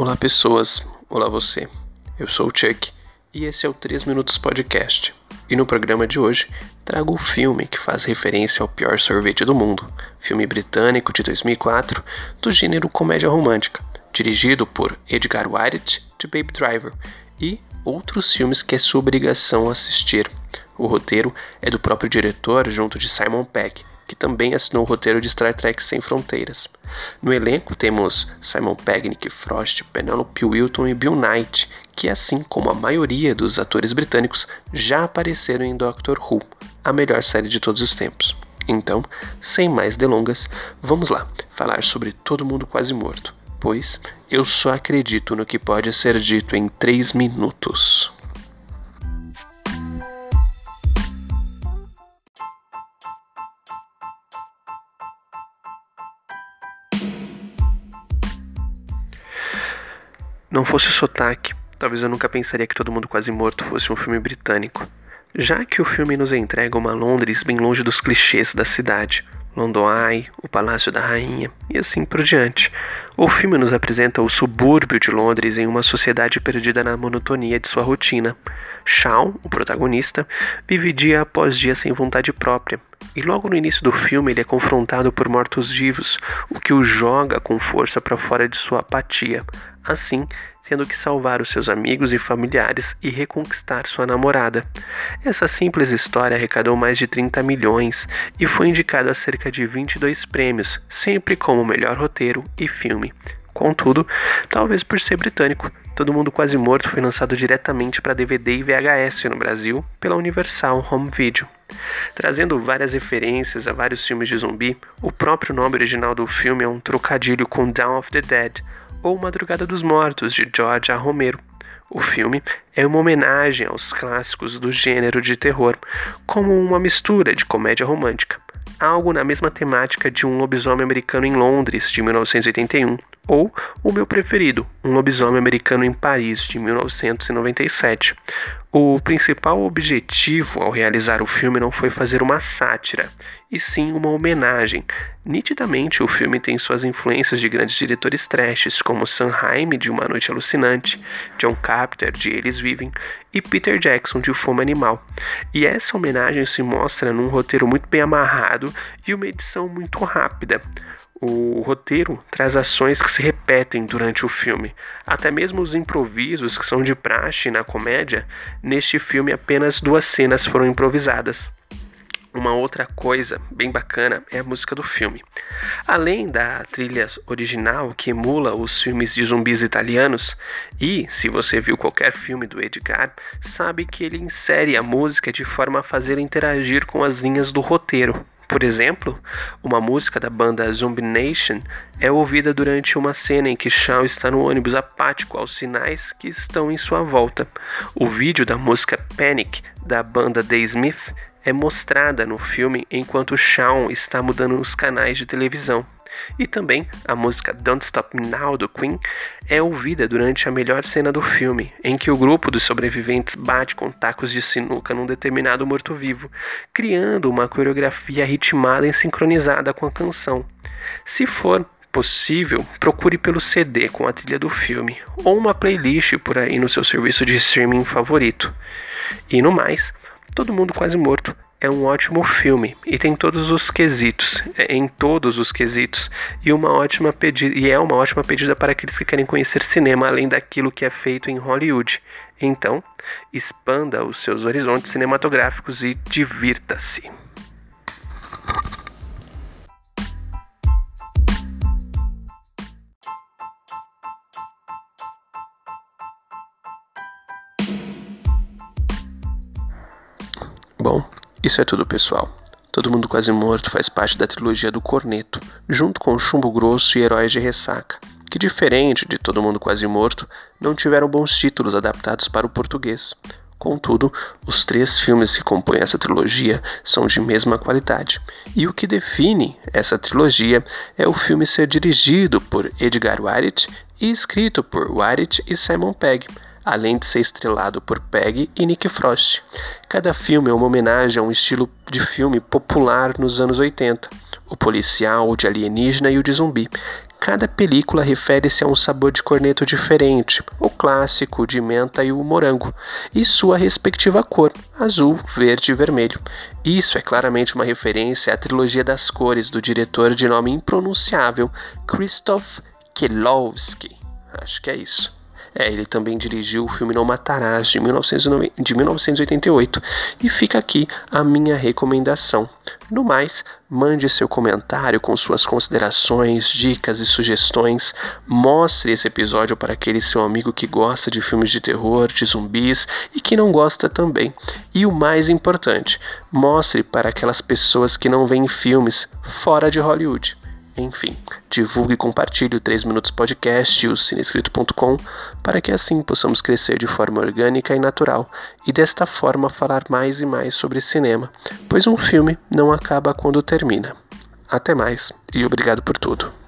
Olá, pessoas. Olá, você. Eu sou o Chuck e esse é o 3 Minutos Podcast. E no programa de hoje trago o filme que faz referência ao pior sorvete do mundo, filme britânico de 2004 do gênero comédia romântica, dirigido por Edgar Wright de Baby Driver e outros filmes que é sua obrigação assistir. O roteiro é do próprio diretor junto de Simon Pegg que também assinou o roteiro de Star Trek Sem Fronteiras. No elenco temos Simon Pegg, Nick Frost, Penelope Wilton e Bill Knight, que assim como a maioria dos atores britânicos já apareceram em Doctor Who, a melhor série de todos os tempos. Então, sem mais delongas, vamos lá falar sobre Todo Mundo Quase Morto, pois eu só acredito no que pode ser dito em 3 minutos. Não fosse o sotaque, talvez eu nunca pensaria que Todo Mundo Quase Morto fosse um filme britânico. Já que o filme nos entrega uma Londres bem longe dos clichês da cidade, London Eye, o Palácio da Rainha e assim por diante. O filme nos apresenta o subúrbio de Londres em uma sociedade perdida na monotonia de sua rotina. Shawn, o protagonista, vive dia após dia sem vontade própria, e logo no início do filme ele é confrontado por mortos-vivos, o que o joga com força para fora de sua apatia, assim tendo que salvar os seus amigos e familiares e reconquistar sua namorada. Essa simples história arrecadou mais de 30 milhões e foi indicado a cerca de 22 prêmios, sempre como melhor roteiro e filme. Contudo, talvez por ser britânico, Todo Mundo Quase Morto foi lançado diretamente para DVD e VHS no Brasil pela Universal Home Video. Trazendo várias referências a vários filmes de zumbi, o próprio nome original do filme é um trocadilho com Dawn of the Dead, ou Madrugada dos Mortos, de George A. Romero. O filme é uma homenagem aos clássicos do gênero de terror, como uma mistura de comédia romântica, algo na mesma temática de Um Lobisomem Americano em Londres, de 1981, ou o meu preferido, Um Lobisomem Americano em Paris, de 1997. O principal objetivo ao realizar o filme não foi fazer uma sátira, e sim uma homenagem. Nitidamente, o filme tem suas influências de grandes diretores trashes, como Sam de Uma Noite Alucinante, John Carpenter, de Eles Vivem, e Peter Jackson, de Fome Animal. E essa homenagem se mostra num roteiro muito bem amarrado e uma edição muito rápida. O roteiro traz ações que se repetem durante o filme. Até mesmo os improvisos que são de praxe na comédia, neste filme apenas duas cenas foram improvisadas. Uma outra coisa bem bacana é a música do filme. Além da trilha original que emula os filmes de zumbis italianos, e se você viu qualquer filme do Edgar, sabe que ele insere a música de forma a fazer interagir com as linhas do roteiro. Por exemplo, uma música da banda Zombie Nation é ouvida durante uma cena em que Shaw está no ônibus apático aos sinais que estão em sua volta. O vídeo da música Panic da banda The Smith é mostrada no filme enquanto Shawn está mudando os canais de televisão. E também a música Don't Stop Now do Queen é ouvida durante a melhor cena do filme, em que o grupo dos sobreviventes bate com tacos de sinuca num determinado morto-vivo, criando uma coreografia ritmada e sincronizada com a canção. Se for possível, procure pelo CD com a trilha do filme ou uma playlist por aí no seu serviço de streaming favorito. E no mais, Todo Mundo Quase Morto é um ótimo filme e tem todos os quesitos, é, em todos os quesitos, e uma ótima pedida, e é uma ótima pedida para aqueles que querem conhecer cinema além daquilo que é feito em Hollywood. Então, expanda os seus horizontes cinematográficos e divirta-se. Bom, isso é tudo, pessoal. Todo Mundo Quase Morto faz parte da trilogia do Corneto, junto com Chumbo Grosso e Heróis de Ressaca, que, diferente de Todo Mundo Quase Morto, não tiveram bons títulos adaptados para o português. Contudo, os três filmes que compõem essa trilogia são de mesma qualidade, e o que define essa trilogia é o filme ser dirigido por Edgar Wright e escrito por Wright e Simon Pegg além de ser estrelado por Peggy e Nick Frost. Cada filme é uma homenagem a um estilo de filme popular nos anos 80, o policial, o de alienígena e o de zumbi. Cada película refere-se a um sabor de corneto diferente, o clássico, de menta e o morango, e sua respectiva cor, azul, verde e vermelho. Isso é claramente uma referência à trilogia das cores do diretor de nome impronunciável Krzysztof Kieslowski. Acho que é isso. É, ele também dirigiu o filme Não Matarás, de, 1990, de 1988, e fica aqui a minha recomendação. No mais, mande seu comentário com suas considerações, dicas e sugestões. Mostre esse episódio para aquele seu amigo que gosta de filmes de terror, de zumbis e que não gosta também. E o mais importante, mostre para aquelas pessoas que não veem filmes fora de Hollywood. Enfim, divulgue e compartilhe o 3 Minutos Podcast e o cinescrito.com para que assim possamos crescer de forma orgânica e natural e desta forma falar mais e mais sobre cinema, pois um filme não acaba quando termina. Até mais e obrigado por tudo.